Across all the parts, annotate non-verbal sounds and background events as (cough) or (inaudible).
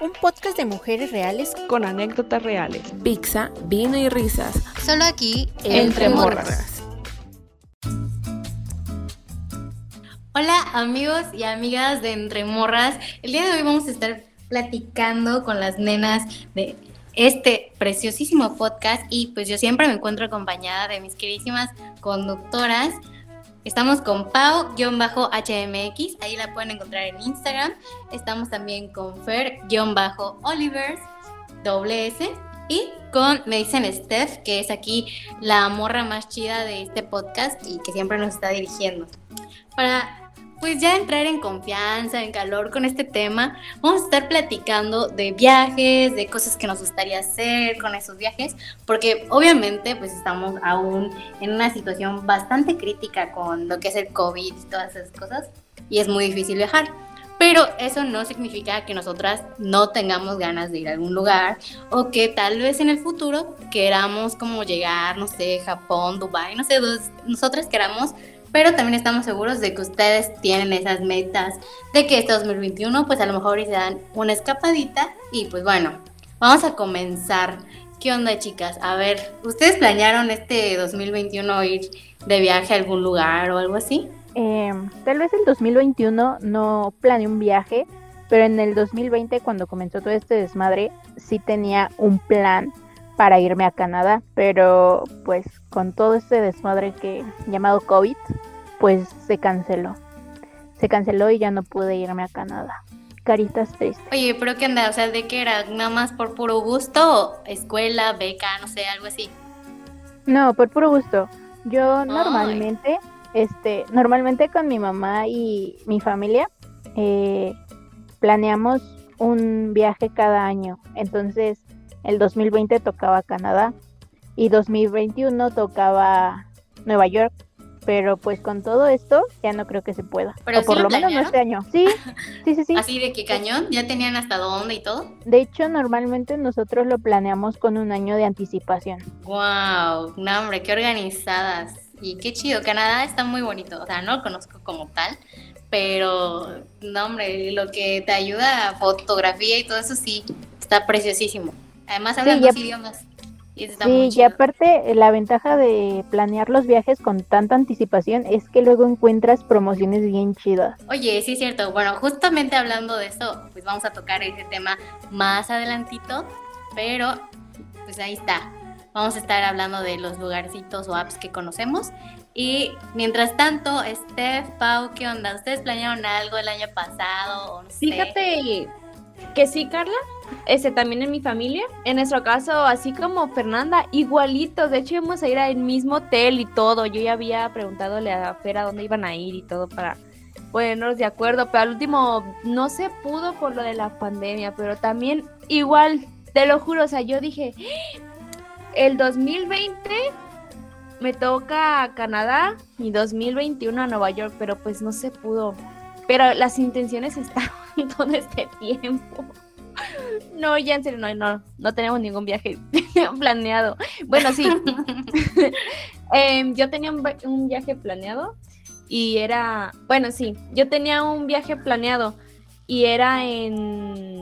un podcast de mujeres reales con anécdotas reales. Pizza, vino y risas. Solo aquí, entre, morras. Hola amigos y amigas de Entre Morras. El día de hoy vamos a estar platicando con las nenas de este preciosísimo podcast y pues yo siempre me encuentro acompañada de mis queridísimas conductoras. Estamos con Pau-HMX, ahí la pueden encontrar en Instagram. Estamos también con Fer-Olivers, doble S. Y con, me dicen Steph, que es aquí la morra más chida de este podcast y que siempre nos está dirigiendo. Para pues ya entrar en confianza, en calor con este tema, vamos a estar platicando de viajes, de cosas que nos gustaría hacer con esos viajes, porque obviamente pues estamos aún en una situación bastante crítica con lo que es el COVID y todas esas cosas, y es muy difícil viajar. Pero eso no significa que nosotras no tengamos ganas de ir a algún lugar o que tal vez en el futuro queramos como llegar, no sé, Japón, Dubai, no sé, nosotras queramos pero también estamos seguros de que ustedes tienen esas metas, de que este 2021 pues a lo mejor se dan una escapadita y pues bueno, vamos a comenzar. ¿Qué onda chicas? A ver, ¿ustedes planearon este 2021 ir de viaje a algún lugar o algo así? Em, tal vez el 2021 no planeé un viaje, pero en el 2020 cuando comenzó todo este desmadre sí tenía un plan para irme a Canadá, pero pues con todo este desmadre que llamado COVID, pues se canceló. Se canceló y ya no pude irme a Canadá. Caritas tristes. Oye, pero ¿qué onda? O sea, ¿de qué era? ¿Nada más por puro gusto? ¿Escuela, beca, no sé, algo así? No, por puro gusto. Yo normalmente, este, normalmente con mi mamá y mi familia, eh, planeamos un viaje cada año. Entonces, el 2020 tocaba Canadá y 2021 tocaba Nueva York. Pero pues con todo esto ya no creo que se pueda. Pero por lo, menos no este año. Sí, sí, sí, sí. Así de que cañón, ya tenían hasta dónde y todo. De hecho, normalmente nosotros lo planeamos con un año de anticipación. Wow, no hombre, qué organizadas. Y qué chido, Canadá está muy bonito. O sea, no lo conozco como tal, pero no hombre, lo que te ayuda a fotografía y todo eso sí, está preciosísimo. Además hablan dos idiomas. Y sí, y aparte la ventaja de planear los viajes con tanta anticipación es que luego encuentras promociones bien chidas. Oye, sí es cierto. Bueno, justamente hablando de eso, pues vamos a tocar ese tema más adelantito, pero pues ahí está. Vamos a estar hablando de los lugarcitos o apps que conocemos. Y mientras tanto, Steph, Pau, ¿qué onda? ¿Ustedes planearon algo el año pasado? O Fíjate que sí, Carla ese también en mi familia. En nuestro caso, así como Fernanda, igualitos. De hecho, íbamos a ir al mismo hotel y todo. Yo ya había preguntadole a Fer a dónde iban a ir y todo para ponernos de acuerdo. Pero al último no se pudo por lo de la pandemia. Pero también, igual, te lo juro, o sea, yo dije, el 2020 me toca a Canadá y 2021 a Nueva York, pero pues no se pudo. Pero las intenciones estaban (laughs) todo este tiempo. No, ya en serio, no, no, no tenemos ningún viaje (laughs) planeado. Bueno, sí. (laughs) Em, yo tenía un, viaje planeado y era, bueno, sí, yo tenía un viaje planeado y era en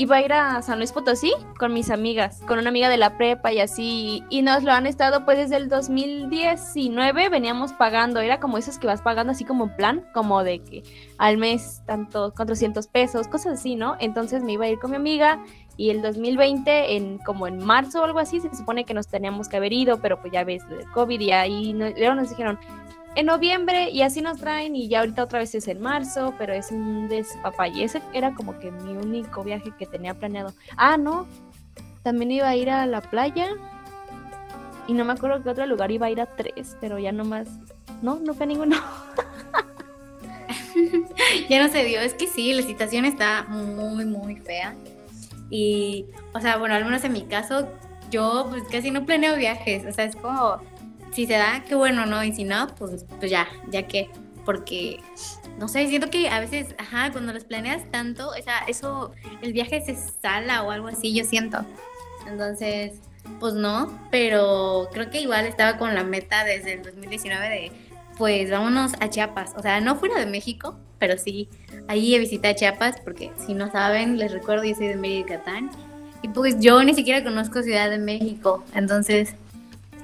iba a ir a San Luis Potosí con mis amigas, con una amiga de la prepa y así, y nos lo han estado pues desde el 2019 veníamos pagando, era como esos que vas pagando así como en plan, como de que al mes tanto 400 pesos, cosas así, ¿no? Entonces me iba a ir con mi amiga y el 2020 en como en marzo o algo así se supone que nos teníamos que haber ido, pero pues ya ves COVID y ahí luego nos dijeron, en noviembre y así nos traen y ya ahorita otra vez es en marzo, pero es un y Ese era como que mi único viaje que tenía planeado. Ah, no, también iba a ir a la playa y no me acuerdo qué otro lugar iba a ir a tres, pero ya no más, no, no fue ninguno. (laughs) ya no se dio, es que sí, la situación está muy, muy fea. Y, o sea, bueno, al menos en mi caso, yo pues casi no planeo viajes, o sea, es como si se da, qué bueno, ¿no? Y si no, pues, pues ya, ya que, porque, no sé, siento que a veces, ajá, cuando los planeas tanto, o sea, eso, el viaje se sala o algo así, yo siento. Entonces, pues no, pero creo que igual estaba con la meta desde el 2019 de, pues vámonos a Chiapas, o sea, no fuera de México, pero sí, ahí visité Chiapas, porque si no saben, les recuerdo, yo soy de Mérida, Yucatán, y pues yo ni siquiera conozco Ciudad de México, entonces,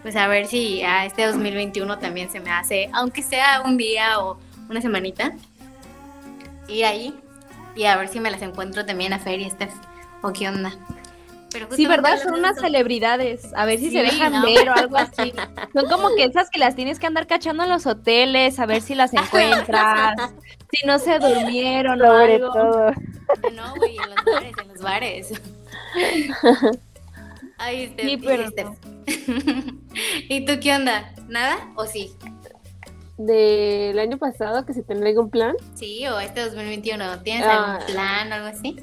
pues a ver si a este 2021 también se me hace, aunque sea un día o una semanita, ir ahí y a ver si me las encuentro también a Fer y Steph, o qué onda. Pero sí, ¿verdad? Son unas celebridades. A ver si se dejan ver o algo así. Son como que esas que las tienes que andar cachando en los hoteles, a ver si las (laughs) encuentras, si no se durmieron o algo. todo. No, güey, en los bares, en los bares. (laughs) Ay, Steph, Sí, y pero. ¿Y tú qué onda? ¿Nada o sí? Del año pasado, que si tenía algún plan. Sí, o este 2021. ¿Tienes Ah. algún plan o algo así?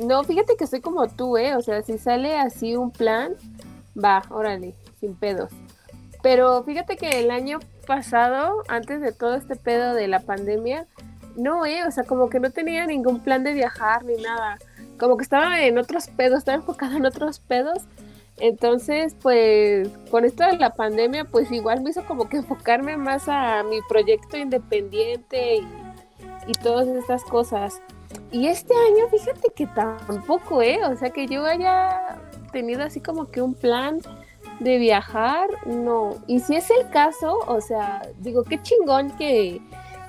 No, fíjate que soy como tú, ¿eh? O sea, si sale así un plan, va, órale, sin pedos. Pero fíjate que el año pasado, antes de todo este pedo de la pandemia, no, ¿eh? O sea, como que no tenía ningún plan de viajar ni nada. Como que estaba en otros pedos, estaba enfocada en otros pedos. Entonces, pues, con esto de la pandemia, pues igual me hizo como que enfocarme más a mi proyecto independiente y, y todas estas cosas. Y este año, fíjate que tampoco, ¿eh? O sea, que yo haya tenido así como que un plan de viajar, no. Y si es el caso, o sea, digo, qué chingón que,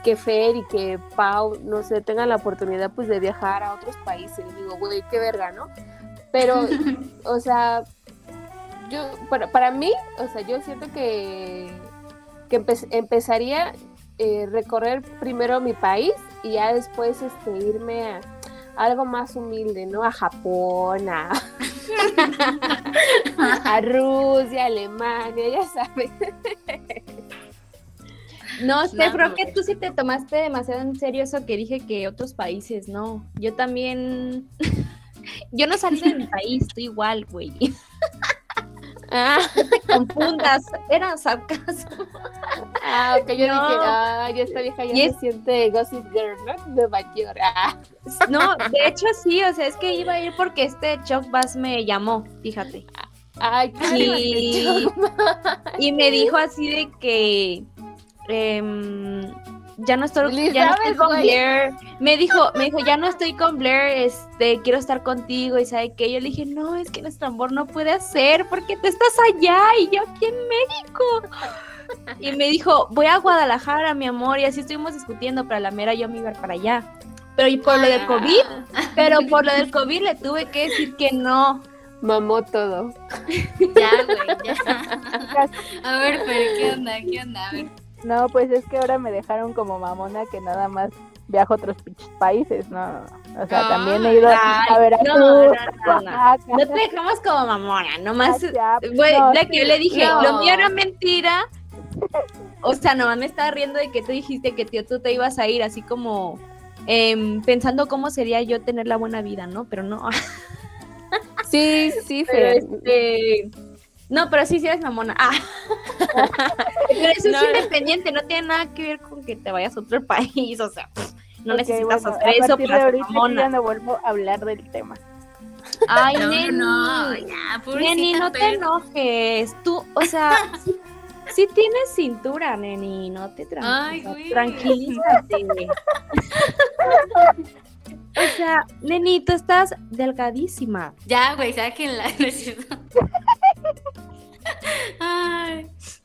que Fer y que Pau, no sé, tengan la oportunidad pues de viajar a otros países. Digo, güey, qué verga, ¿no? Pero, (laughs) o sea, yo, para, para mí, o sea, yo siento que, que empe- empezaría eh, recorrer primero mi país y ya después este, irme a, algo más humilde, ¿no? A Japón, a, (laughs) a Rusia, Alemania, ya sabes. No, Steph, creo que tú sí te tomaste demasiado en serio eso que dije que otros países, no. Yo también. (laughs) Yo no salí de mi país, estoy igual, güey. (laughs) Ah, Confundas, era sarcasmo. ah, ok, yo No. dije, ah, ya esta vieja ya se siente Gossip Girl, ¿no? Nueva York. Ah. No, de hecho sí, o sea, es que iba a ir porque este Chuck Bass me llamó, fíjate. Ay, Y, (laughs) y me dijo así de que em, ya no estoy, ya no estoy con. Blair. Me dijo, me dijo, ya no estoy con Blair, este, quiero estar contigo. Y sabe que yo le dije, no, es que nuestro amor no puede ser porque tú estás allá y yo aquí en México. Y me dijo, voy a Guadalajara, mi amor, y así estuvimos discutiendo, pero a la mera yo me iba para allá. Pero y por lo del COVID, pero por lo del (laughs) COVID le tuve que decir que no. Mamó todo. Ya, güey, ya. A ver, pero ¿qué onda? ¿Qué onda? A ver. No, pues es que ahora me dejaron como mamona que nada más viajo a otros países, no. O sea, también he ido a Ay, Veracruz, no, no, no, no. Oaxaca, No te dejamos como mamona, nomás. allá. Güey, la que yo le dije, no. lo mío era mentira. O sea, nomás me estaba riendo de que tú dijiste que tío, tú te ibas a ir así como em, pensando cómo sería yo tener la buena vida, ¿no? Pero no. Sí, sí, (laughs) Pero Fer. este. No, pero sí, sí eres mamona. Ah. (laughs) pero eso No, es independiente, no tiene nada que ver con que te vayas a otro (laughs) país. O sea, pff, no necesitas bueno, hacer a eso partir de para ser ahorita yo ya mamona. no vuelvo a hablar del tema. Ay, No, neni. no, ya, Neni, no te enojes. Tú, o sea, sí, (laughs) sí tienes cintura, neni. No te Ay, tranquiliza, güey. tranquilízate. o sea, neni, tú estás delgadísima. Ya, güey, sáquenla. ¿no es cierto?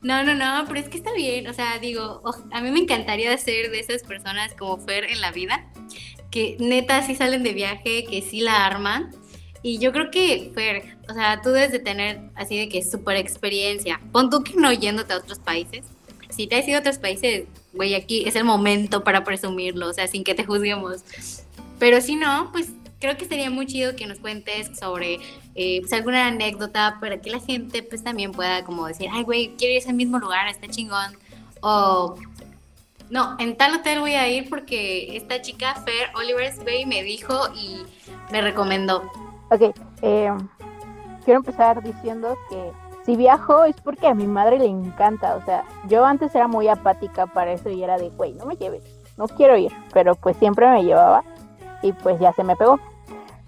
No, no, no, pero es que está bien. O sea, digo, a mí me encantaría ser de esas personas como Fer en la vida, que neta sí salen de viaje, que sí la arman. Y yo creo que, Fer, o sea, tú debes de tener así de que súper experiencia. Pon tú que no yéndote a otros países. Si te has ido a otros países, güey, aquí es el momento para presumirlo, o sea, sin que te juzguemos. Pero si no, pues creo que sería muy chido que nos cuentes sobre eh, pues, alguna anécdota para que la gente pues también pueda como decir, ay, güey, quiero ir a ese mismo lugar, está chingón. O, no, en tal hotel voy a ir porque esta chica, Fer Olivers, güey, me dijo y me recomendó. Ok, eh, quiero empezar diciendo que si viajo es porque a mi madre le encanta. O sea, yo antes era muy apática para eso y era de, güey, no me lleves, no quiero ir. Pero pues siempre me llevaba y pues ya se me pegó.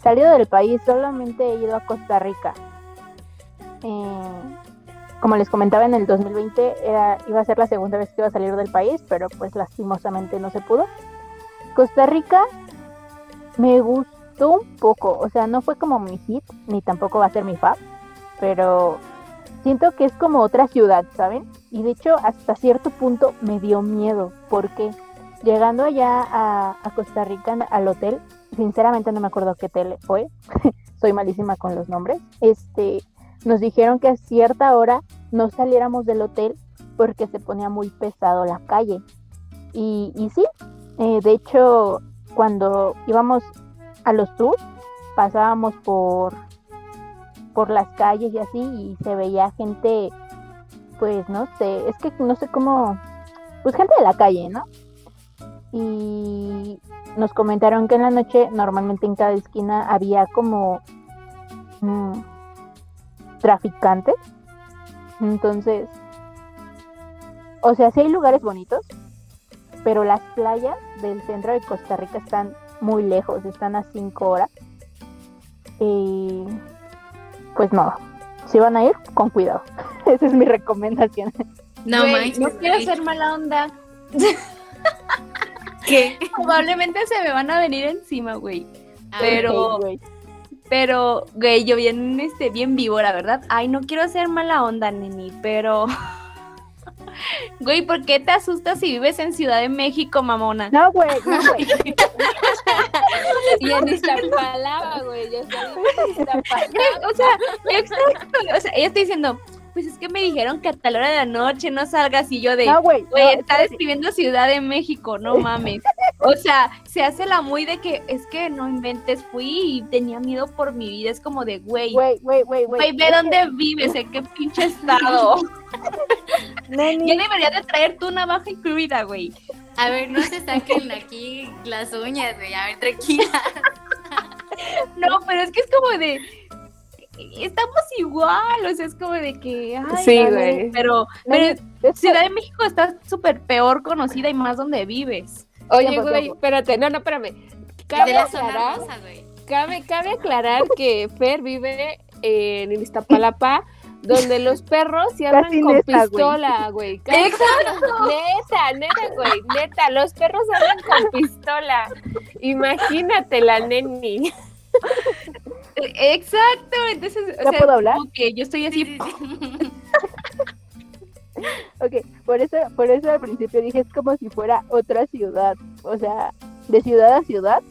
Salido del país, solamente he ido a Costa Rica. Eh, como les comentaba, en el 2020 era, iba a ser la segunda vez que iba a salir del país, pero pues lastimosamente no se pudo. Costa Rica me gustó un poco, o sea, no fue como mi hit, ni tampoco va a ser mi fab, pero siento que es como otra ciudad, ¿saben? Y de hecho, hasta cierto punto me dio miedo, porque llegando allá a, a Costa Rica, al hotel, sinceramente no me acuerdo qué hotel fue, (laughs) soy malísima con los nombres, este, nos dijeron que a cierta hora no saliéramos del hotel porque se ponía muy pesado la calle. Y, y sí, eh, de hecho, cuando íbamos a los tours, pasábamos por, por las calles y así, y se veía gente, pues no sé, es que no sé cómo, pues gente de la calle, ¿no? Y nos comentaron que en la noche, normalmente en cada esquina, había como mm, traficantes. Entonces, o sea, sí hay lugares bonitos, pero las playas del centro de Costa Rica están muy lejos, están a cinco horas. Y pues no, si van a ir, con cuidado. (laughs) Esa es mi recomendación. No, Güey, no quiero ser mala onda. (laughs) ¿Qué? (laughs) Probablemente se me van a venir encima, güey. Pero, pero, güey, yo bien, este, bien víbora, ¿verdad? Ay, no quiero ser mala onda, neni, pero (laughs) Güey, ¿por qué te asustas si vives en Ciudad de México, mamona? No, güey, no, güey. (laughs) y en Iztapalapa, güey, yo soy en O sea, exacto, o sea, ella está diciendo, pues es que me dijeron que a tal hora de la noche no salgas y yo de, no, güey, güey, está describiendo Ciudad de México, no mames. O sea, se hace la muy de que es que no inventes, fui y tenía miedo por mi vida, es como de, güey, güey, güey, güey, güey, ve dónde vives, en qué pinche estado. (laughs) Ya debería de traer tu navaja incluida, güey. A ver, no se saquen aquí las uñas, güey, a ver, tranquila. (laughs) No, pero es que es como de, estamos igual, o sea, es como de que, ay, sí, güey. pero, pero Ciudad de México está súper peor conocida y más donde vives. Oye, güey, espérate, no, no, espérame. Cabe aclarar, cabe, cabe aclarar que Fer vive en Iztapalapa, donde los perros se andan con pistola, güey. Exacto. Neta, neta, güey, neta, los perros andan con pistola. Imagínate la neni. Exacto, entonces, ¿Ya puedo hablar? Ok, yo estoy así. ok, por eso, por eso al principio dije es como si fuera otra ciudad, o sea, de ciudad a ciudad,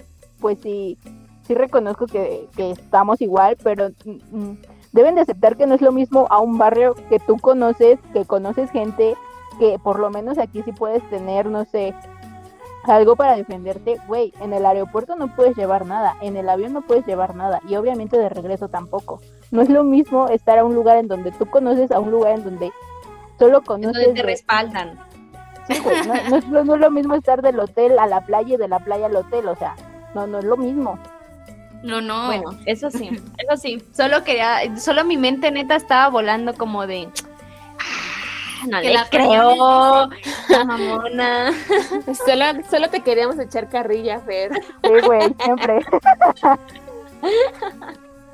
pues sí, sí reconozco que, que estamos igual, pero mm, mm, deben de aceptar que no es lo mismo a un barrio que tú conoces, que conoces gente, que por lo menos aquí sí puedes tener, no sé, algo para defenderte, güey, en el aeropuerto no puedes llevar nada, en el avión no puedes llevar nada y obviamente de regreso tampoco. No es lo mismo estar a un lugar en donde tú conoces a un lugar en donde solo conoces... Donde te respaldan. Sí, güey, no, es, no, es, lo mismo estar del hotel a la playa y de la playa al hotel, o sea, no, no es lo mismo. No, no. Bueno, eso sí, eso sí. Solo quería, solo mi mente neta estaba volando como de no le creo, (laughs) mamona. Solo, solo te queríamos echar carrilla, Fer. Sí, güey, siempre. (laughs)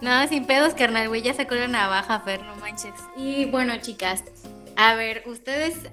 No, sin pedos, carnal, güey, ya sacó la navaja, Fer, no manches. Y bueno, chicas, a ver, ustedes,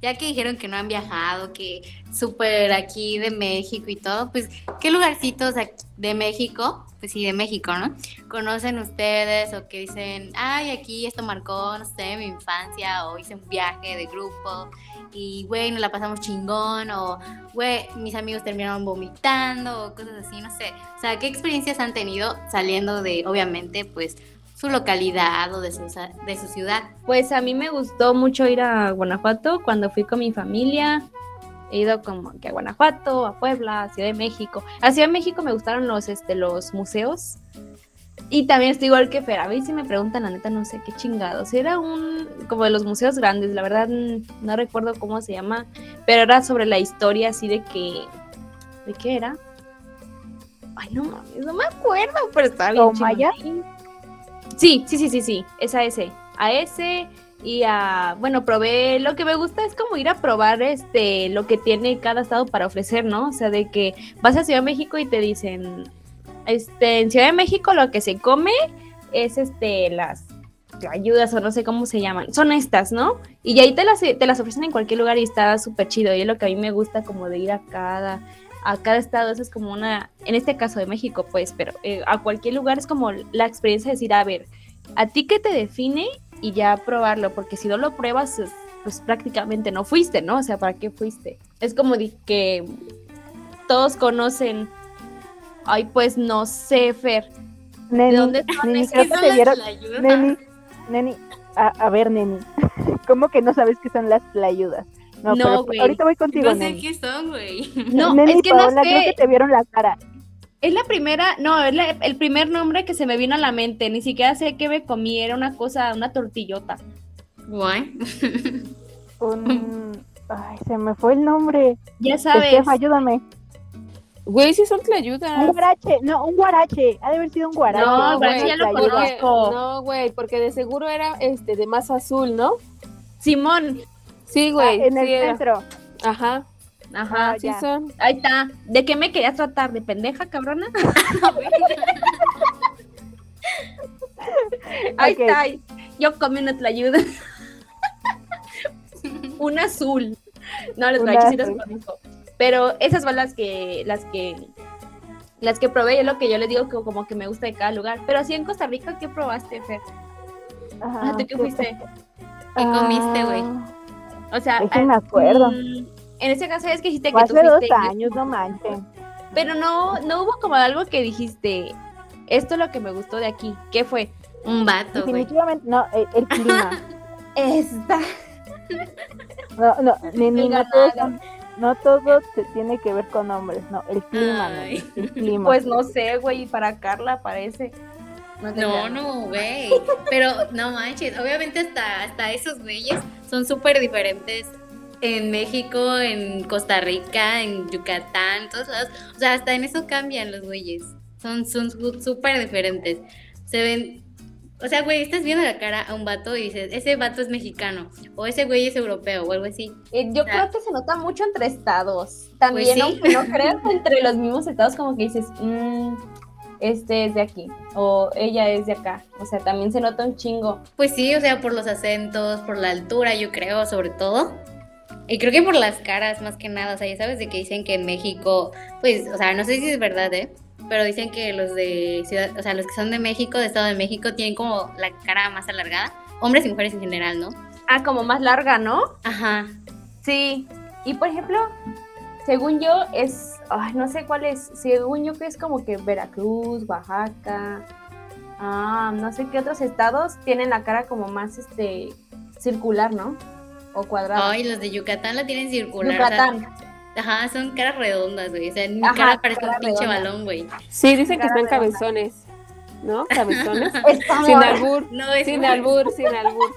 ya que dijeron que no han viajado, que súper aquí de México y todo, pues, ¿qué lugarcitos de México pues sí, de México, ¿no? Conocen ustedes o que dicen, ay, aquí esto marcó, no sé, mi infancia, o hice un viaje de grupo y, güey, nos la pasamos chingón, o, güey, mis amigos terminaron vomitando, o cosas así, no sé. O sea, ¿qué experiencias han tenido saliendo de, obviamente, pues, su localidad o de su, de su ciudad? Pues a mí me gustó mucho ir a Guanajuato cuando fui con mi familia he ido como que a Guanajuato, a Puebla, a Ciudad de México. A Ciudad de México me gustaron los, este, los museos. Y también estoy igual que Fer. A mí si me preguntan, la neta, no sé qué chingados. Era un, como de los museos grandes, la verdad no recuerdo cómo se llama, pero era sobre la historia así de que, ¿de qué era? Ay, no mames, no me acuerdo, pero estaba bien. Maya? Sí, sí, sí, sí, sí, esa ese. A ese y a, bueno, probé, lo que me gusta es como ir a probar este, lo que tiene cada estado para ofrecer, ¿no? O sea, de que vas a Ciudad de México y te dicen, este, en Ciudad de México lo que se come es este, las ayudas o no sé cómo se llaman, son estas, ¿no? Y ahí te las, te las ofrecen en cualquier lugar y está súper chido y es lo que a mí me gusta como de ir a cada, a cada estado, eso es como una, en este caso de México, pues, pero eh, a cualquier lugar es como la experiencia de decir, a ver, a ti qué te define y ya probarlo, porque si no lo pruebas, es- pues prácticamente no fuiste, ¿no? O sea, ¿para qué fuiste? Es como que todos conocen, ay, pues no sé, Fer, Neni, ¿de dónde son neni, esas? creo que te dieron, ayuda? neni, neni, a, a ver, neni, (laughs) ¿cómo que no sabes qué son las playudas? No, No, pero ahorita voy contigo, No sé neni. qué son, güey. (laughs) No, neni, es que no Paola, creo sé. que te vieron la cara. Es la primera, no, es la- el primer nombre que se me vino a la mente. Ni siquiera sé qué me comí, era una cosa, una tortillota. Guay. Un... Ay, se me fue el nombre. Ya sabes. Estefa, ayúdame. Güey, sí son Un tlayudas. guarache, no, un guarache. Ha de haber sido un guarache. No, un guarache ya lo conozco. no, güey, porque de seguro era este de masa azul, ¿no? Simón. Sí, Ah, güey. en el sí era. centro. Ajá, Ajá. Ah, sí ya. son. Ahí está. ¿De qué me querías tratar? ¿De pendeja, cabrona? (laughs) Ahí está. Yo comí una tlayuda. (laughs) un azul. No, los guaraches sí los conozco. Pero esas son las que, las que, las que probé, es lo que yo les digo que como que me gusta de cada lugar. Pero así en Costa Rica, ¿qué probaste, Fer? Ajá, Ah, ¿tú qué fuiste? ¿Qué comiste, güey? O sea, Es que ah, me acuerdo. mm, en ese caso es que dijiste que tú hace dos fuiste. y- años, no manches. Pero no, no hubo como algo que dijiste, esto es lo que me gustó de aquí. ¿Qué fue? Un vato. Definitivamente, no, el, el clima. (laughs) Esta. No, no, ni, ni- no todo se tiene que ver con hombres, no, el clima, neni, el clima. Pues no sé, güey, para Carla parece. No, No, no, güey. Pero no manches, obviamente hasta, hasta esos güeyes son súper diferentes en México, en Costa Rica, en Yucatán, en todos lados. O sea, hasta en eso cambian los güeyes. Son son súper diferentes. Se ven, o sea, güey, estás viendo la cara a un vato y dices, ese vato es mexicano, o ese güey es europeo, o algo así. Eh, yo sea, creo que se nota mucho entre estados. También, Pues sí. aunque no creas, (laughs) entre los mismos estados, como que dices, "Mm, este es de aquí, o ella es de acá. O sea, también se nota un chingo. Pues sí, o sea, por los acentos, por la altura, yo creo, sobre todo. Y creo que por las caras, más que nada. O sea, ya sabes de que dicen que en México, pues, o sea, no sé si es verdad, ¿eh? Pero dicen que los de ciudad, o sea, los que son de México, de Estado de México, tienen como la cara más alargada. Hombres y mujeres en general, ¿no? Ah, como más larga, ¿no? Ajá. Sí. Y por ejemplo, según yo, es. No sé cuál es. Según yo, que es como que Veracruz, Oaxaca. Ah, no sé qué otros estados tienen la cara como más este circular, ¿no? O cuadrada. Ay, los de Yucatán la tienen circular. o sea, Yucatán. Ajá, son caras redondas, güey. O sea, mi Ajá, cara parece un pinche redonda. balón, güey. Sí, dicen que están redonda. cabezones. ¿No? (laughs) Cabezones. (laughs) Sin albur. No, es Sin albur, (laughs) sin albur.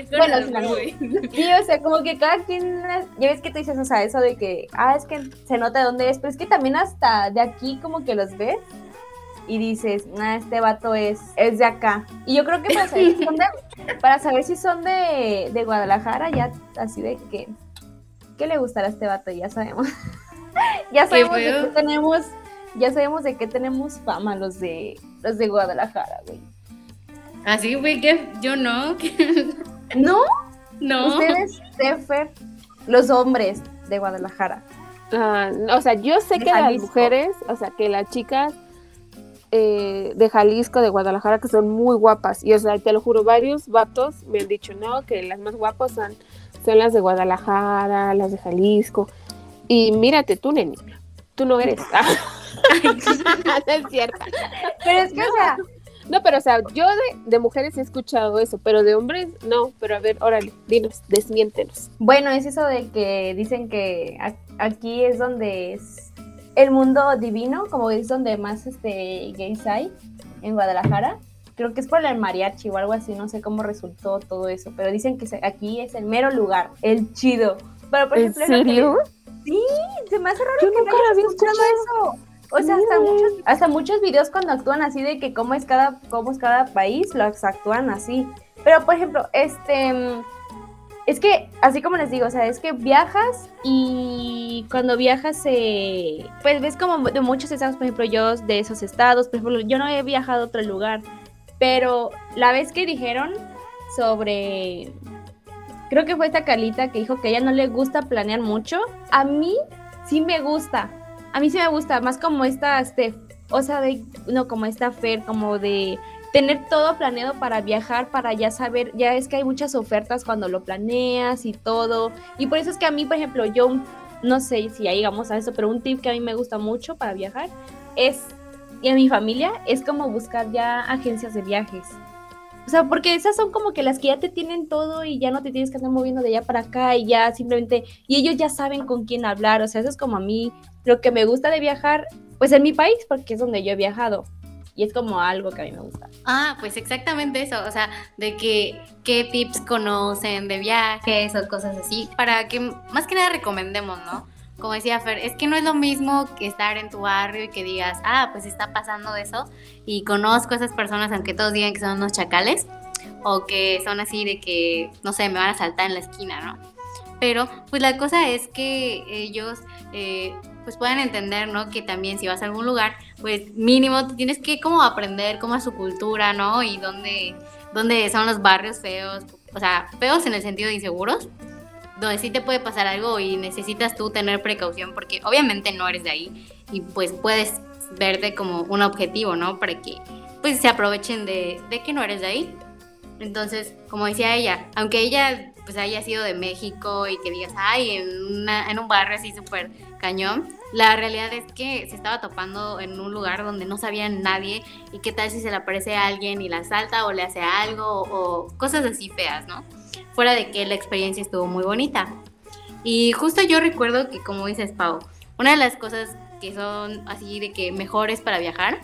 es Bueno, albur, sin albur. Sí, o sea, como que cada quien, ya ves que te dices, o sea, eso de que, ah, es que se nota de dónde es, pero es que también hasta de aquí como que los ves y dices, ah, este vato es, es de acá. Y yo creo que para saber si son de, para saber si son de, de Guadalajara, ya así de que, ¿qué le gustará a este vato? Ya sabemos. (laughs) ya sabemos de qué tenemos, ya sabemos de qué tenemos fama los de, los de Guadalajara, güey. Así, güey, que yo no. (laughs) ¿No? no. Ustedes, Tefer, los hombres de Guadalajara. Ah, o sea, yo sé De que las mujeres, o sea, que las chicas eh, de Jalisco, de Guadalajara, que son muy guapas. Y, o sea, te lo juro, varios vatos me han dicho, no, que las más guapas son, son las de Guadalajara, las de Jalisco. Y mírate tú, neni, tú no eres. (laughs) (laughs) no es cierto. Pero es que, o sea, No, pero, o sea, yo de, de mujeres he escuchado eso, pero de hombres no. Pero a ver, órale, dinos, desmiéntenos. bueno, es eso de que dicen que aquí es donde es el mundo divino, como es donde más este gays hay en Guadalajara. Creo que es por el mariachi o algo así, no sé cómo resultó todo eso, pero dicen que aquí es el mero lugar, el chido. Pero por ¿En ejemplo, lo que- serio? Sí, se me hace raro Yo que nunca no lo hayas había escuchado eso. O sea, hasta Mira. muchos, hasta muchos videos cuando actúan así de que cómo es cada, cómo es cada país, los actúan así. Pero por ejemplo, este mm, es que, así como les digo, o sea, es que viajas y cuando viajas, eh, pues ves como de muchos estados, por ejemplo, yo de esos estados, por ejemplo, yo no he viajado a otro lugar, pero la vez que dijeron sobre, creo que fue esta Carlita que dijo que a ella no le gusta planear mucho, a mí sí me gusta, a mí sí me gusta, más como esta, este, o sea, de, no, como esta Fer, como de tener todo planeado para viajar, para ya saber, ya es que hay muchas ofertas cuando lo planeas y todo. Y por eso es que a mí, por ejemplo, yo no sé si ya llegamos a eso, pero un tip que a mí me gusta mucho para viajar es, y a mi familia, es como buscar ya agencias de viajes. O sea, porque esas son como que las que ya te tienen todo y ya no te tienes que estar moviendo de allá para acá y ya simplemente, y ellos ya saben con quién hablar. O sea, eso es como a mí lo que me gusta de viajar, pues en mi país, porque es donde yo he viajado y es como algo que a mí me gusta. Ah, pues exactamente eso, o sea, de que qué tips conocen de viajes o cosas así, para que más que nada recomendemos, ¿no? Como decía Fer, es que no es lo mismo que estar en tu barrio y que digas, ah, pues está pasando eso y conozco a esas personas, aunque todos digan que son unos chacales o que son así de que, no sé, me van a saltar en la esquina, ¿no? Pero pues la cosa es que ellos eh, pues puedan entender, ¿no? Que también si vas a algún lugar, pues mínimo tienes que como aprender cómo es su cultura, ¿no? Y dónde, dónde son los barrios feos, o sea, feos en el sentido de inseguros, donde sí te puede pasar algo y necesitas tú tener precaución porque obviamente no eres de ahí y pues puedes verte como un objetivo, ¿no? Para que pues se aprovechen de, que no eres de ahí. Entonces, como decía ella, aunque ella pues haya sido de México y que digas, ay, en, en un barrio así súper cañón, la realidad es que se estaba topando en un lugar donde no sabía nadie y qué tal si se le aparece a alguien y la salta o le hace algo o, cosas así feas, ¿no? Fuera de que la experiencia estuvo muy bonita. Y justo yo recuerdo que, como dices, Pau, una de las cosas que son así de que mejores para viajar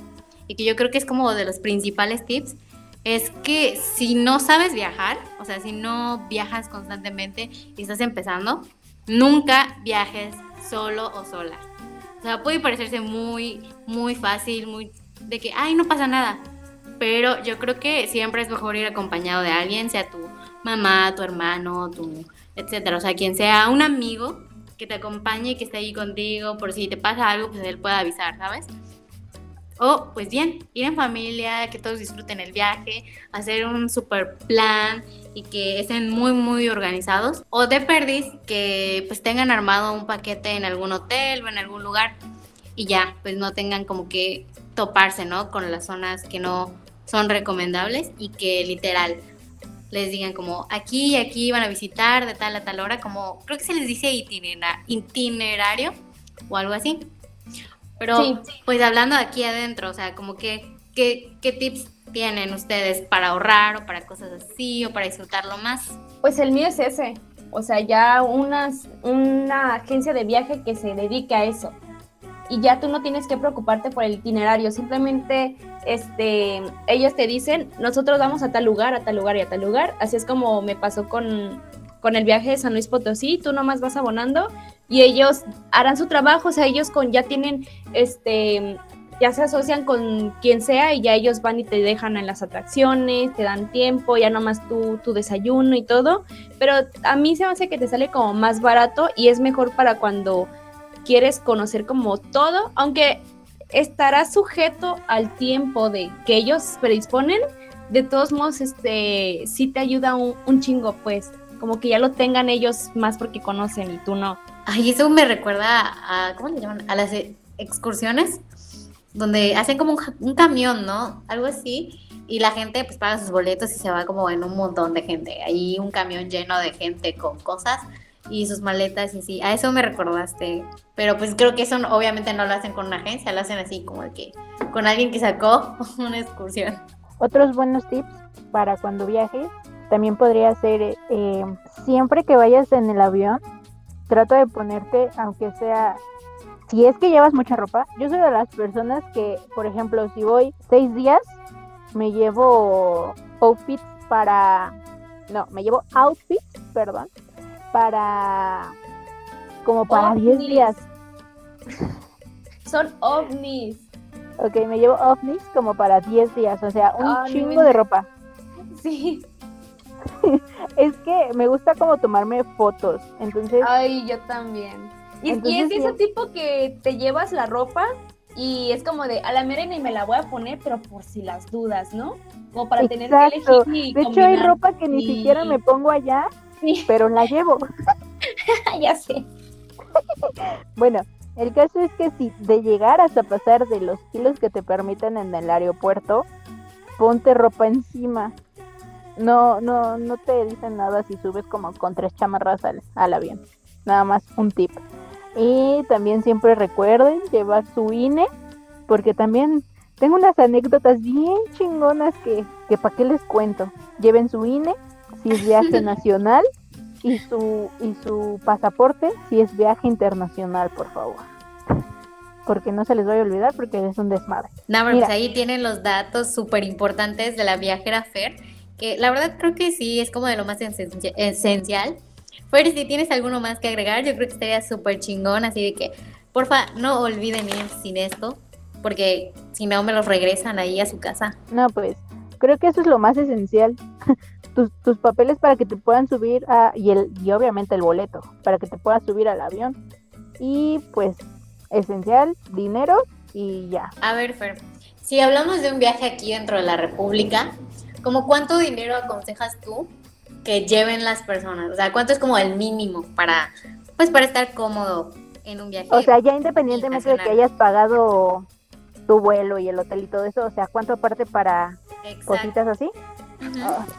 y que yo creo que es como de los principales tips es que si no sabes viajar, o sea, si no viajas constantemente y estás empezando, nunca viajes solo o sola. O sea, puede parecerse muy, muy fácil, muy de que, ay, no pasa nada. Pero yo creo que siempre es mejor ir acompañado de alguien, sea tu mamá, tu hermano, tu, etcétera. O sea, quien sea un amigo que te acompañe que esté ahí contigo, por si te pasa algo, pues él pueda avisar, ¿sabes? O, pues bien, ir en familia, que todos disfruten el viaje, hacer un super plan y que estén muy, muy organizados. O de perdiz, que pues tengan armado un paquete en algún hotel o en algún lugar y ya, pues no tengan como que toparse, ¿no? Con las zonas que no son recomendables y que literal les digan como aquí y aquí van a visitar de tal a tal hora, como creo que se les dice itinerario o algo así. Pero pues hablando de aquí adentro, o sea, como que, ¿qué, ¿qué tips tienen ustedes para ahorrar o para cosas así o para disfrutarlo más? Pues el mío es ese, o sea, ya unas, una agencia de viaje que se dedique a eso. Y ya tú no tienes que preocuparte por el itinerario, simplemente este, ellos te dicen, nosotros vamos a tal lugar, a tal lugar y a tal lugar. Así es como me pasó con, con el viaje de San Luis Potosí, tú nomás vas abonando y ellos harán su trabajo, o sea, ellos con ya tienen este ya se asocian con quien sea y ya ellos van y te dejan en las atracciones, te dan tiempo, ya nomás tú, tu desayuno y todo. Pero a mí se me hace que te sale como más barato y es mejor para cuando quieres conocer como todo, aunque estará sujeto al tiempo de que ellos predisponen. De todos modos, este sí te ayuda un, un chingo, pues, como que ya lo tengan ellos más porque conocen y tú no. Ay, eso me recuerda a, ¿cómo le llaman? A las excursiones, donde hacen como un, camión, ¿no? Algo así. Y la gente pues paga sus boletos y se va como en un montón de gente. Ahí un camión lleno de gente con cosas y sus maletas y así. A eso me recordaste. Pero pues creo que eso obviamente no lo hacen con una agencia, lo hacen así como que con alguien que sacó (laughs) una excursión. Otros buenos tips para cuando viajes también podría ser eh, siempre que vayas en el avión, trata de ponerte, aunque sea, si es que llevas mucha ropa, yo soy de las personas que, por ejemplo, si voy seis días, me llevo outfits para, no, me llevo outfits, perdón, para, como para diez días. (laughs) Son ovnis. Ok, me llevo ovnis como para 10 días, o sea, un chingo de ropa. Sí. (laughs) es que me gusta como tomarme fotos, entonces... Ay, yo también. Y, es ese tipo que te llevas la ropa y es como de, a la mera y me la voy a poner, pero por si las dudas, ¿no? Como para tener que elegir. de hecho, hay ropa que ni siquiera me pongo allá, pero la llevo. (laughs) ya sé. (laughs) bueno, El caso es que si de llegar hasta pasar de los kilos que te permiten en el aeropuerto, ponte ropa encima. No, no, no te dicen nada si subes como con tres chamarras al, al avión. Nada más un tip. Y también siempre recuerden llevar su INE, porque también tengo unas anécdotas bien chingonas que, que para qué les cuento. Lleven su INE si es viaje (laughs) nacional y su, y su pasaporte si es viaje internacional, por favor. Porque no se les vaya a olvidar porque es un desmadre. No, pero Mira. pues ahí tienen los datos súper importantes de la viajera Fer, que la verdad creo que sí es como de lo más esencia- esencial. Fer, si tienes alguno más que agregar, yo creo que estaría súper chingón, así de que, porfa, no olviden ir sin esto, porque si no me los regresan ahí a su casa. No, pues creo que eso es lo más esencial. (laughs) tus, tus papeles para que te puedan subir a, y, el, y obviamente el boleto, para que te puedas subir al avión. Y pues esencial, dinero y ya. A ver, Fer, si hablamos de un viaje aquí dentro de la República, ¿como cuánto dinero aconsejas tú que lleven las personas? O sea, ¿cuánto es como el mínimo para, pues, para estar cómodo en un viaje? O sea, ya independientemente de que hayas pagado tu vuelo y el hotel y todo eso, o sea, ¿cuánto aparte para Exacto. cositas así?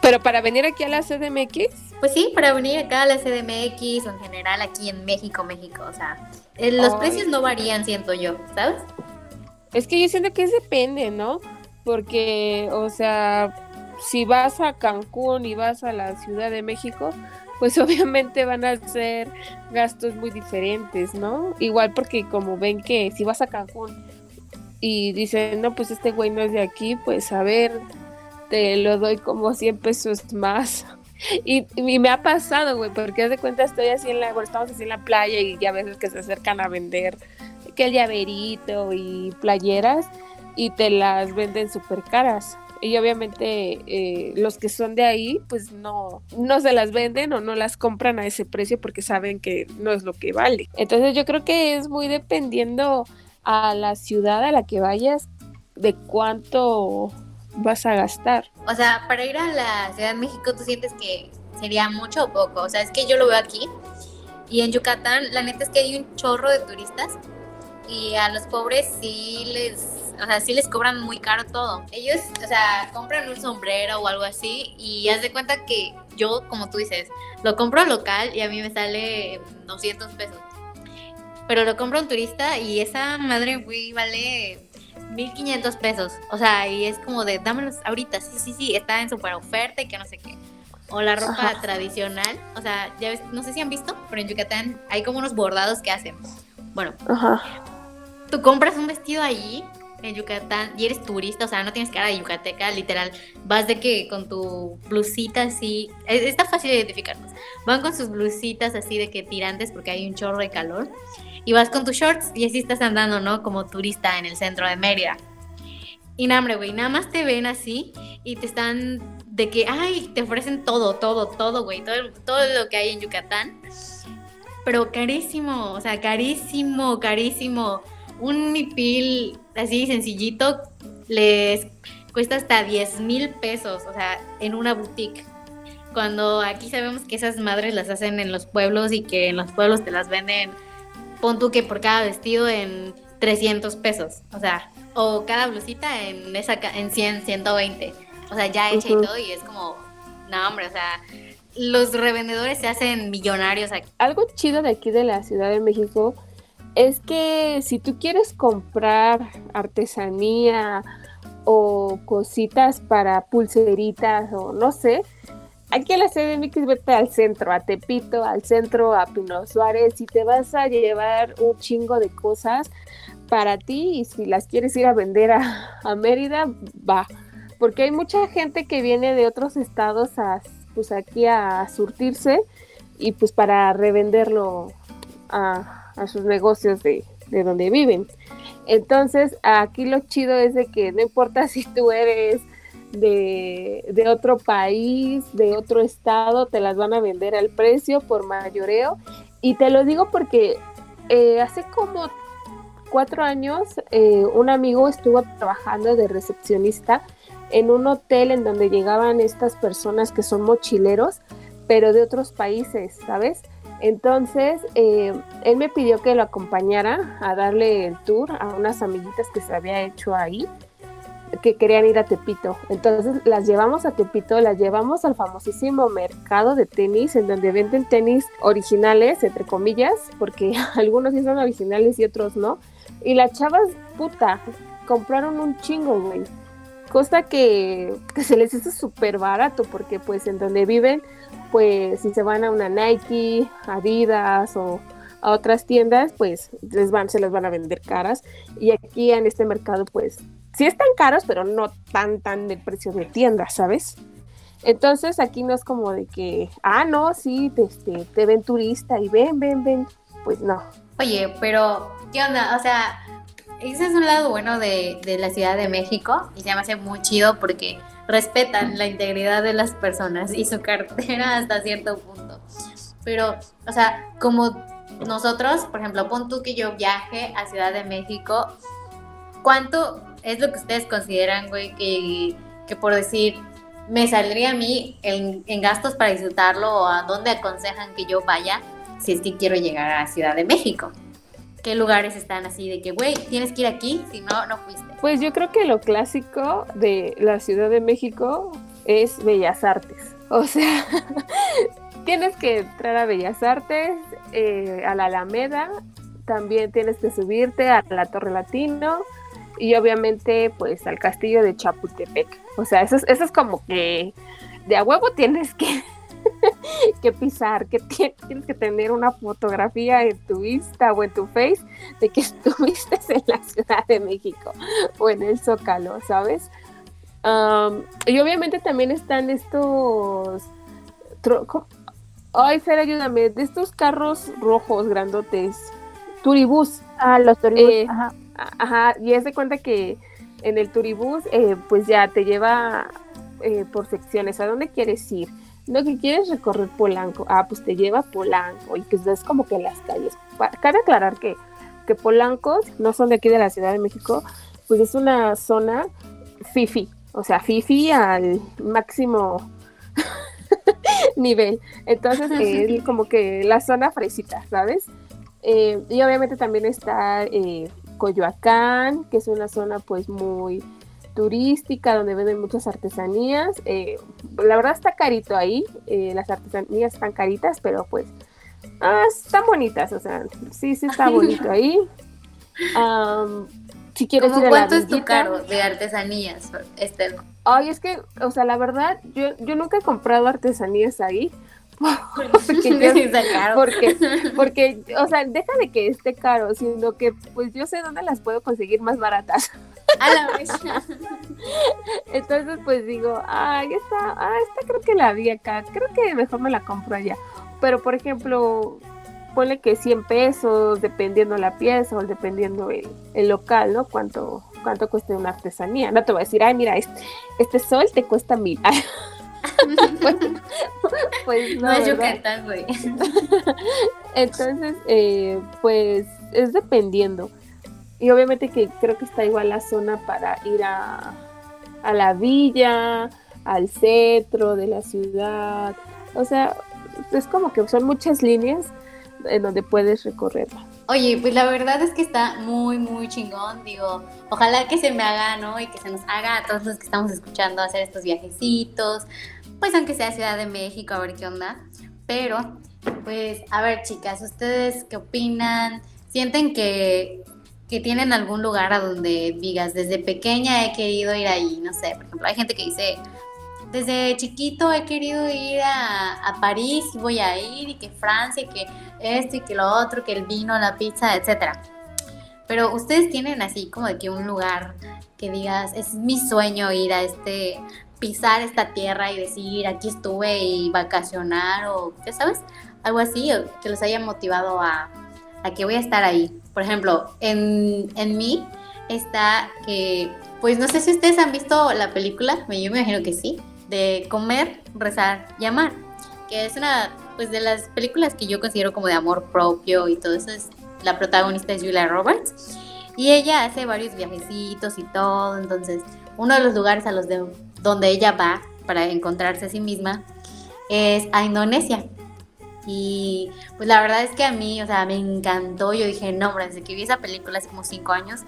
Pero para venir aquí a la CDMX, Pues sí, para venir acá a la CDMX o en general aquí en México, México, o sea, eh, los Ay. precios no varían, siento yo, ¿sabes? es que yo siento que depende, ¿no? Porque, o sea, si vas a Cancún y vas a la Ciudad de México, pues (laughs) obviamente van a ser gastos muy diferentes, ¿no? Igual porque como ven que si vas a Cancún y dicen, no, pues este güey no es de aquí, pues a ver, te lo doy como 100 pesos más. (laughs) Y, me ha pasado, güey, porque de cuenta estoy así en la, bueno, estamos así en la playa y ya ves que se acercan a vender que el llaverito y playeras y te las venden súper caras. Y obviamente eh, los que son de ahí, pues no, no se las venden o no las compran a ese precio porque saben que no es lo que vale. Entonces yo creo que es muy dependiendo a la ciudad a la que vayas de cuánto vas a gastar. O sea, para ir a la Ciudad de México, ¿tú sientes que sería mucho o poco? O sea, es que yo lo veo aquí y en Yucatán, la neta es que hay un chorro de turistas y a los pobres sí les, o sea, sí les cobran muy caro todo. Ellos, o sea, compran un sombrero o algo así y haz de cuenta que yo, como tú dices, lo compro local y a mí me sale 200 pesos. Pero lo compra un turista y esa madre, güey, vale 1500 pesos. O sea, y es como de, dámelos ahorita. Sí, sí, sí, está en super oferta y que no sé qué. O la ropa Ajá. tradicional. O sea, ya ves, no sé si han visto, pero en Yucatán hay como unos bordados que hacen. Bueno, Ajá. tú compras un vestido allí en Yucatán y eres turista, o sea, no tienes cara de yucateca, literal. Vas de que con tu blusita así, es- está fácil de identificarlos. Van con sus blusitas así de que tirantes porque hay un chorro de calor. Y vas con tus shorts y así estás andando, ¿no? Como turista en el centro de Mérida. Y nada, hombre, güey, nada más te ven así y te están de que, ay, te ofrecen todo, todo, todo, güey, todo, todo lo que hay en Yucatán. Pero carísimo, o sea, carísimo, carísimo. Un mipil así sencillito les cuesta hasta 10 mil pesos, o sea, en una boutique. Cuando aquí sabemos que esas madres las hacen en los pueblos y que en los pueblos te las venden, pon tú que por cada vestido en 300 pesos, o sea, o cada blusita en, esa, en 100, 120, o sea, ya hecha y todo y es como, no hombre, o sea, los revendedores se hacen millonarios aquí. algo chido de aquí de la Ciudad de México es que si tú quieres comprar artesanía o cositas para pulseritas o no sé, aquí en la CDMX vete al centro, a Tepito, al centro, a Pino Suárez y te vas a llevar un chingo de cosas para ti y si las quieres ir a vender a, a Mérida, va. Porque hay mucha gente que viene de otros estados a, pues aquí a surtirse y pues para revenderlo a, a sus negocios de, de donde viven. Entonces, aquí lo chido es de que no importa (laughs) si tú eres de, de otro país, de otro estado, te las van a vender al precio por mayoreo. Y te lo digo porque eh, hace como cuatro años eh, un amigo estuvo trabajando de recepcionista en un hotel en donde llegaban estas personas que son mochileros, pero de otros países, ¿sabes? Entonces, eh, él me pidió que lo acompañara a darle el tour a unas amiguitas que se había hecho ahí, que querían ir a Tepito. Entonces, las llevamos a Tepito, las llevamos al famosísimo mercado de tenis, en donde venden tenis originales, entre comillas, porque (laughs) algunos sí son originales y otros no. Y las chavas, puta, compraron un chingo, güey. Cosa que, que se les hizo súper barato, porque pues en donde viven pues si se van a una Nike, Adidas o a otras tiendas, pues les van, se las van a vender caras. Y aquí en este mercado, pues sí están caros, pero no tan, tan del precio de tienda, ¿sabes? Entonces aquí no es como de que, ah, no, sí, te, este, te ven turista y ven, ven, ven. Pues no. Oye, pero, ¿qué onda? O sea, ese es un lado bueno de, de la Ciudad de México y se me hace muy chido porque respetan la integridad de las personas y su cartera hasta cierto punto. Pero, o sea, como nosotros, por ejemplo, pon tú que yo viaje a Ciudad de México, ¿cuánto es lo que ustedes consideran, güey, que, que por decir, me saldría a mí en, en, gastos para disfrutarlo o a dónde aconsejan que yo vaya si es que quiero llegar a Ciudad de México? Qué lugares están así de que, güey, tienes que ir aquí, si no, no fuiste. Pues yo creo que lo clásico de la Ciudad de México es Bellas Artes. O sea, (laughs) tienes que entrar a Bellas Artes, eh, a la Alameda, también tienes que subirte a la Torre Latino y obviamente pues al castillo de Chapultepec. O sea, eso es, eso es como que de a huevo tienes que (laughs) (laughs) que pisar, que tienes que tener una fotografía en tu Insta o en tu Face de que (laughs) estuviste en la Ciudad de México o en el Zócalo, ¿sabes? y obviamente también están estos... Ay, Fer, ayúdame, de estos carros rojos grandotes, turibús. Ah, los turibús, eh, ajá. Ajá, y es de cuenta que en el turibús, eh, pues ya te lleva eh, por secciones, ¿a dónde quieres ir? No, que quieres recorrer Polanco. Ah, pues te lleva Polanco y que es como que las calles. Cabe aclarar que, que Polancos no son de aquí de la Ciudad de México, pues es una zona fifi, o sea, fifi al máximo (laughs) nivel. Entonces (laughs) es como que la zona fresita, ¿sabes? Eh, y obviamente también está eh, Coyoacán, que es una zona pues muy turística donde venden muchas artesanías. Eh, la verdad está carito ahí, eh, las artesanías están caritas, pero pues ah, están bonitas, o sea, sí, sí está bonito ahí. (laughs) si quieres ir a ¿Cuánto es tu caro de artesanías, Esther? Ay, es que, o sea, la verdad, yo, yo nunca he comprado artesanías ahí, (laughs) porque, (laughs) porque, porque, o sea, deja de que esté caro, sino que pues yo sé dónde las puedo conseguir más baratas. A la vez. Entonces pues digo, ay, esta, ah, esta creo que la vi acá, creo que mejor me la compro allá. Pero por ejemplo, ponle que 100 pesos, dependiendo la pieza o dependiendo el, el local, ¿no? Cuánto, cuánto cuesta una artesanía. No te voy a decir, ay, mira, este, este sol te cuesta mil. (laughs) pues, pues, no, es Yucatán, güey. (laughs) Entonces, eh, pues es dependiendo. Y obviamente que creo que está igual la zona para ir a, a la villa, al centro de la ciudad. O sea, es como que son muchas líneas en donde puedes recorrerla. Oye, pues la verdad es que está muy, muy chingón. Digo, ojalá que se me haga, ¿no? Y que se nos haga a todos los que estamos escuchando hacer estos viajecitos, pues aunque sea Ciudad de México, a ver qué onda. Pero, pues, a ver, chicas, ¿ustedes qué opinan? ¿Sienten que, que tienen algún lugar a donde digas, desde pequeña he querido ir ahí? No sé, por ejemplo, hay gente que dice, desde chiquito he querido ir a, a París y voy a ir, y que Francia, y que esto y que lo otro, que el vino, la pizza, etcétera. Pero ustedes tienen así como de que un lugar que digas, es mi sueño ir a este pisar esta tierra y decir aquí estuve y vacacionar o, ya sabes, algo así, que los haya motivado a, a que voy a estar ahí. Por ejemplo, en, en mí está que, pues no sé si ustedes han visto la película, yo me imagino que sí, de comer, rezar y amar, que es una pues de las películas que yo considero como de amor propio y todo eso es la protagonista es Julia Roberts y ella hace varios viajecitos y todo, entonces uno de los lugares a los de donde ella va para encontrarse a sí misma es a Indonesia. Y pues la verdad es que a mí, o sea, me encantó. Yo dije, no, hombre, desde que vi esa película hace como cinco años,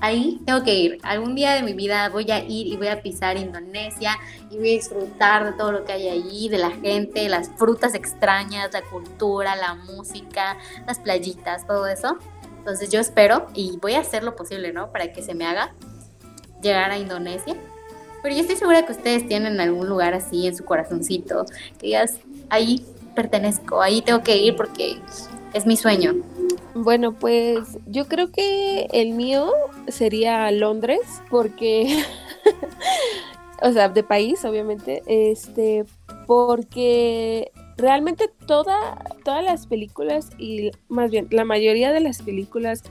ahí tengo que ir. Algún día de mi vida voy a ir y voy a pisar Indonesia y voy a disfrutar de todo lo que hay allí, de la gente, las frutas extrañas, la cultura, la música, las playitas, todo eso. Entonces yo espero y voy a hacer lo posible, ¿no? Para que se me haga llegar a Indonesia. Pero yo estoy segura que ustedes tienen algún lugar así en su corazoncito, que digas, ahí pertenezco, ahí tengo que ir porque es mi sueño. Bueno, pues yo creo que el mío sería Londres, porque, (laughs) o sea, de país, obviamente, este, porque realmente toda, todas las películas y más bien la mayoría de las películas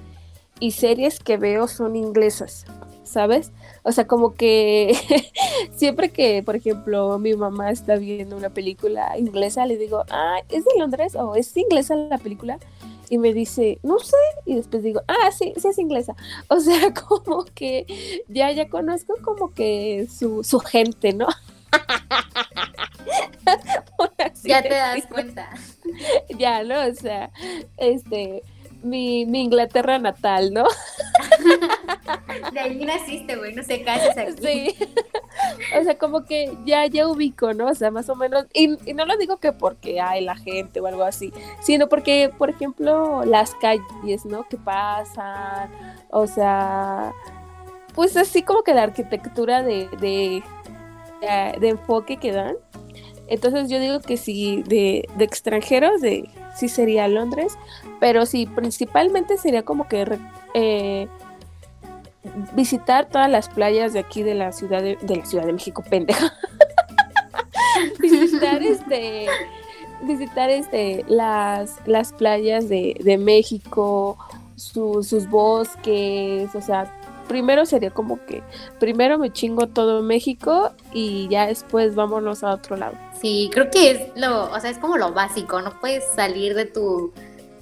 y series que veo son inglesas, ¿sabes? O sea, como que (laughs) siempre que, por ejemplo, mi mamá está viendo una película inglesa, le digo, ah, ¿es de Londres o es inglesa la película? Y me dice, no sé, y después digo, ah, sí, sí es inglesa. (laughs) O sea, (laughs) como que ya, ya conozco como que su, su gente, ¿no? ya te das cuenta. Ya, ¿no? O sea, este, mi, mi Inglaterra natal, ¿no? De ahí naciste, güey, no qué haces aquí. Sí. O sea, como que ya, ya ubico, ¿no? O sea, más o menos, y, y, no lo digo que porque hay la gente o algo así, sino porque, por ejemplo, las calles, ¿no? Que pasan, o sea, pues así como que la arquitectura de, de, de enfoque que dan. Entonces yo digo que sí, de, de extranjeros, de, sí sería Londres, pero sí, principalmente sería como que eh, visitar todas las playas de aquí de la ciudad de, de la Ciudad de México, pendeja. (laughs) visitar (laughs) este visitar este las, las playas de, de México, su, sus bosques, o sea, primero sería como que primero me chingo todo México y ya después vámonos a otro lado. Sí, creo que es lo, o sea, es como lo básico, no puedes salir de tu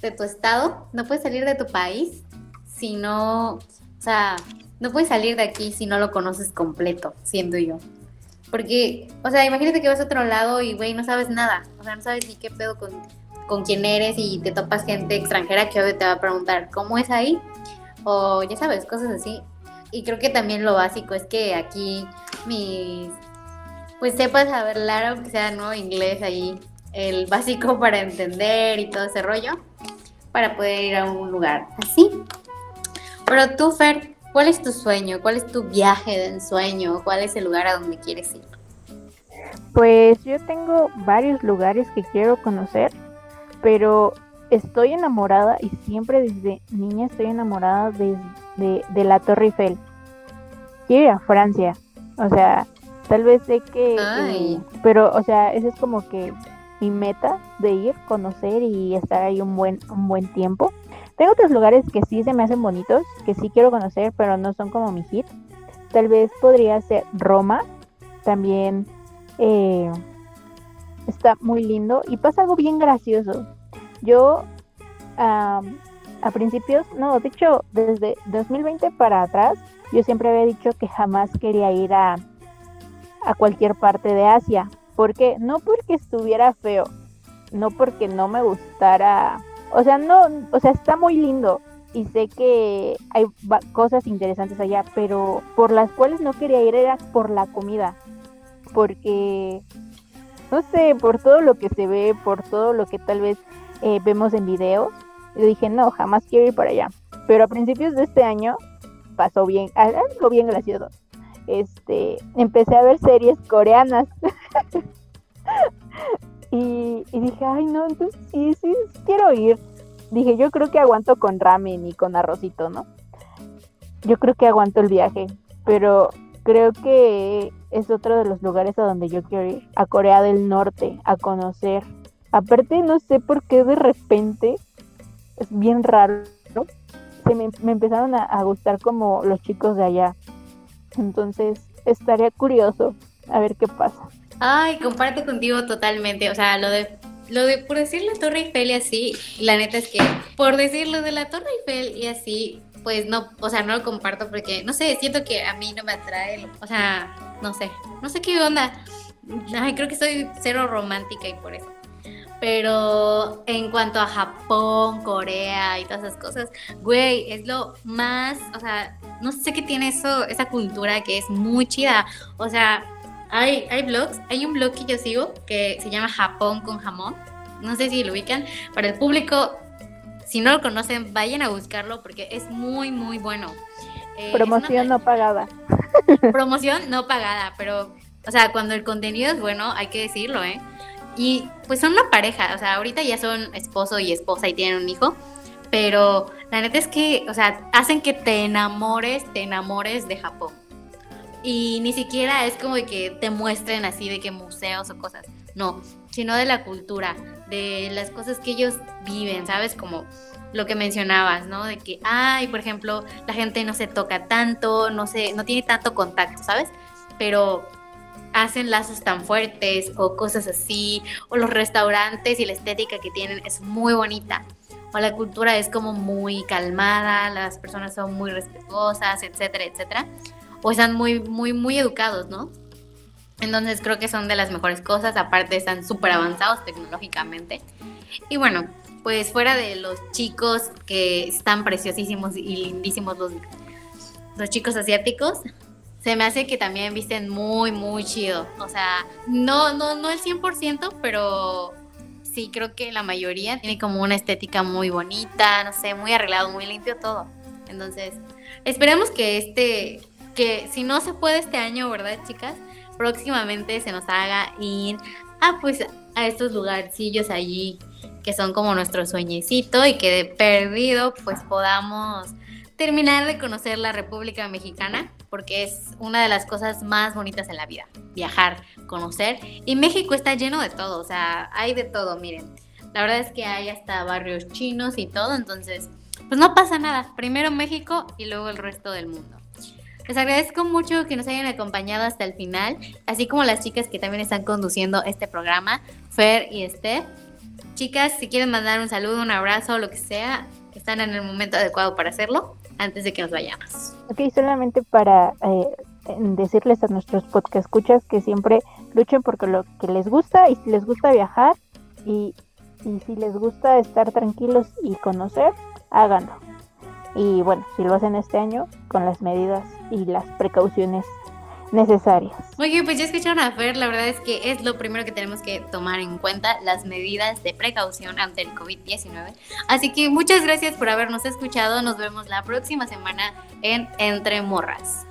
de tu estado, no puedes salir de tu país si no, sea, no puedes salir de aquí si no lo conoces completo, siendo yo. Porque, o sea, imagínate que vas a otro lado y, güey, no sabes nada. O sea, no sabes ni qué pedo con, con quién eres y te topas gente extranjera que hoy te va a preguntar, ¿cómo es ahí? O ya sabes, cosas así. Y creo que también lo básico es que aquí mis, pues sepas hablar, aunque sea, ¿no? Inglés ahí, el básico (laughs) para entender y todo ese rollo, para poder ir a un lugar así. Pero tú, Fer, ¿cuál es tu sueño? ¿Cuál es tu viaje de ensueño? ¿Cuál es el lugar a donde quieres ir? Pues yo tengo varios lugares que quiero conocer, pero estoy enamorada y siempre desde niña estoy enamorada de, de, de la Torre Eiffel. Quiero ir a Francia, o sea, tal vez sé que, eh, pero, o sea, esa es como que mi meta de ir, conocer y estar ahí un buen, un buen tiempo. Tengo otros lugares que sí se me hacen bonitos, que sí quiero conocer, pero no son como mi hit. Tal vez podría ser Roma, también eh, está muy lindo y pasa algo bien gracioso. Yo a principios, no, de hecho desde 2020 para atrás, yo siempre había dicho que jamás quería ir a, a cualquier parte de Asia. porque No porque estuviera feo, no porque no me gustara o sea, no, o sea, está muy lindo y sé que hay cosas interesantes allá, pero por las cuales no quería ir era por la comida, porque, no sé, por todo lo que se ve, por todo lo que tal vez eh, vemos en videos, yo dije, no, jamás quiero ir para allá. Pero a principios de este año pasó bien, algo bien gracioso. Este, empecé a ver series coreanas. (laughs) Y, dije, ay, no, entonces sí, sí, quiero ir. Dije, yo creo que aguanto con ramen y con arrocito, ¿no? Yo creo que aguanto el viaje, pero creo que es otro de los lugares a donde yo quiero ir, a Corea del Norte, a conocer. Aparte, no sé por qué de repente, es bien raro, se me, empezaron a, a gustar como los chicos de allá. Entonces, estaría curioso a ver qué pasa. Ay, comparto contigo totalmente. O sea, lo de lo de por decir la Torre Eiffel y así, la neta es que por decir lo de la Torre Eiffel y así, pues no, o sea, no lo comparto porque, no sé, siento que a mí no me atrae, o sea, no sé, no sé qué onda. Ay, creo que soy cero romántica y por eso. Pero en cuanto a Japón, Corea y todas esas cosas, güey, es lo más, o sea, no sé qué tiene eso, esa cultura que es muy chida. O sea, hay, hay blogs, hay un blog que yo sigo que se llama Japón con jamón. No sé si lo ubican. Para el público, si no lo conocen, vayan a buscarlo porque es muy, muy bueno. Eh, promoción no pagada. (laughs) (laughs) Promoción no pagada, pero, o sea, cuando el contenido es bueno, hay que decirlo, ¿eh? Y pues son una pareja, o sea, ahorita ya son esposo y esposa y tienen un hijo, pero la neta es que, o sea, hacen que te enamores, te enamores de Japón. Y ni siquiera es como de que te muestren así de que museos o cosas, no, sino de la cultura, de las cosas que ellos viven, ¿sabes? Como lo que mencionabas, ¿no? De que, ay, por ejemplo, la gente no se toca tanto, no se, no tiene tanto contacto, ¿sabes? Pero hacen lazos tan fuertes o cosas así, o los restaurantes y la estética que tienen es muy bonita, o la cultura es como muy calmada, las personas son muy respetuosas, etcétera, etcétera o están muy, muy, muy educados, ¿no? Entonces creo que son de las mejores cosas, aparte están súper avanzados tecnológicamente. Y bueno, pues fuera de los chicos que están preciosísimos y lindísimos los, los chicos asiáticos, se me hace que también visten muy, muy chido. O sea, no, no, no el 100%, pero sí creo que la mayoría tiene como una estética muy bonita, no sé, muy arreglado, muy limpio todo. Entonces, esperemos que este que si no se puede este año, ¿verdad, chicas? Próximamente se nos haga ir a pues a estos lugarcillos allí que son como nuestro sueñecito y que de perdido pues podamos terminar de conocer la República Mexicana porque es una de las cosas más bonitas en la vida, viajar, conocer y México está lleno de todo, o sea, hay de todo, miren. La verdad es que hay hasta barrios chinos y todo, entonces pues no pasa nada, primero México y luego el resto del mundo. Les agradezco mucho que nos hayan acompañado hasta el final, así como las chicas que también están conduciendo este programa, Fer y Steph. Chicas, si quieren mandar un saludo, un abrazo, lo que sea, están en el momento adecuado para hacerlo antes de que nos vayamos. Ok, solamente para eh, decirles a nuestros podcast escuchas que siempre luchen porque lo que les gusta y si les gusta viajar y si les gusta estar tranquilos y conocer, háganlo. Y bueno, si lo hacen este año, con las medidas y las precauciones necesarias. Oye, pues ya escucharon a Fer, la verdad es que es lo primero que tenemos que tomar en cuenta, las medidas de precaución ante el COVID-19. Así que muchas gracias por habernos escuchado, nos vemos la próxima semana en Entre Morras.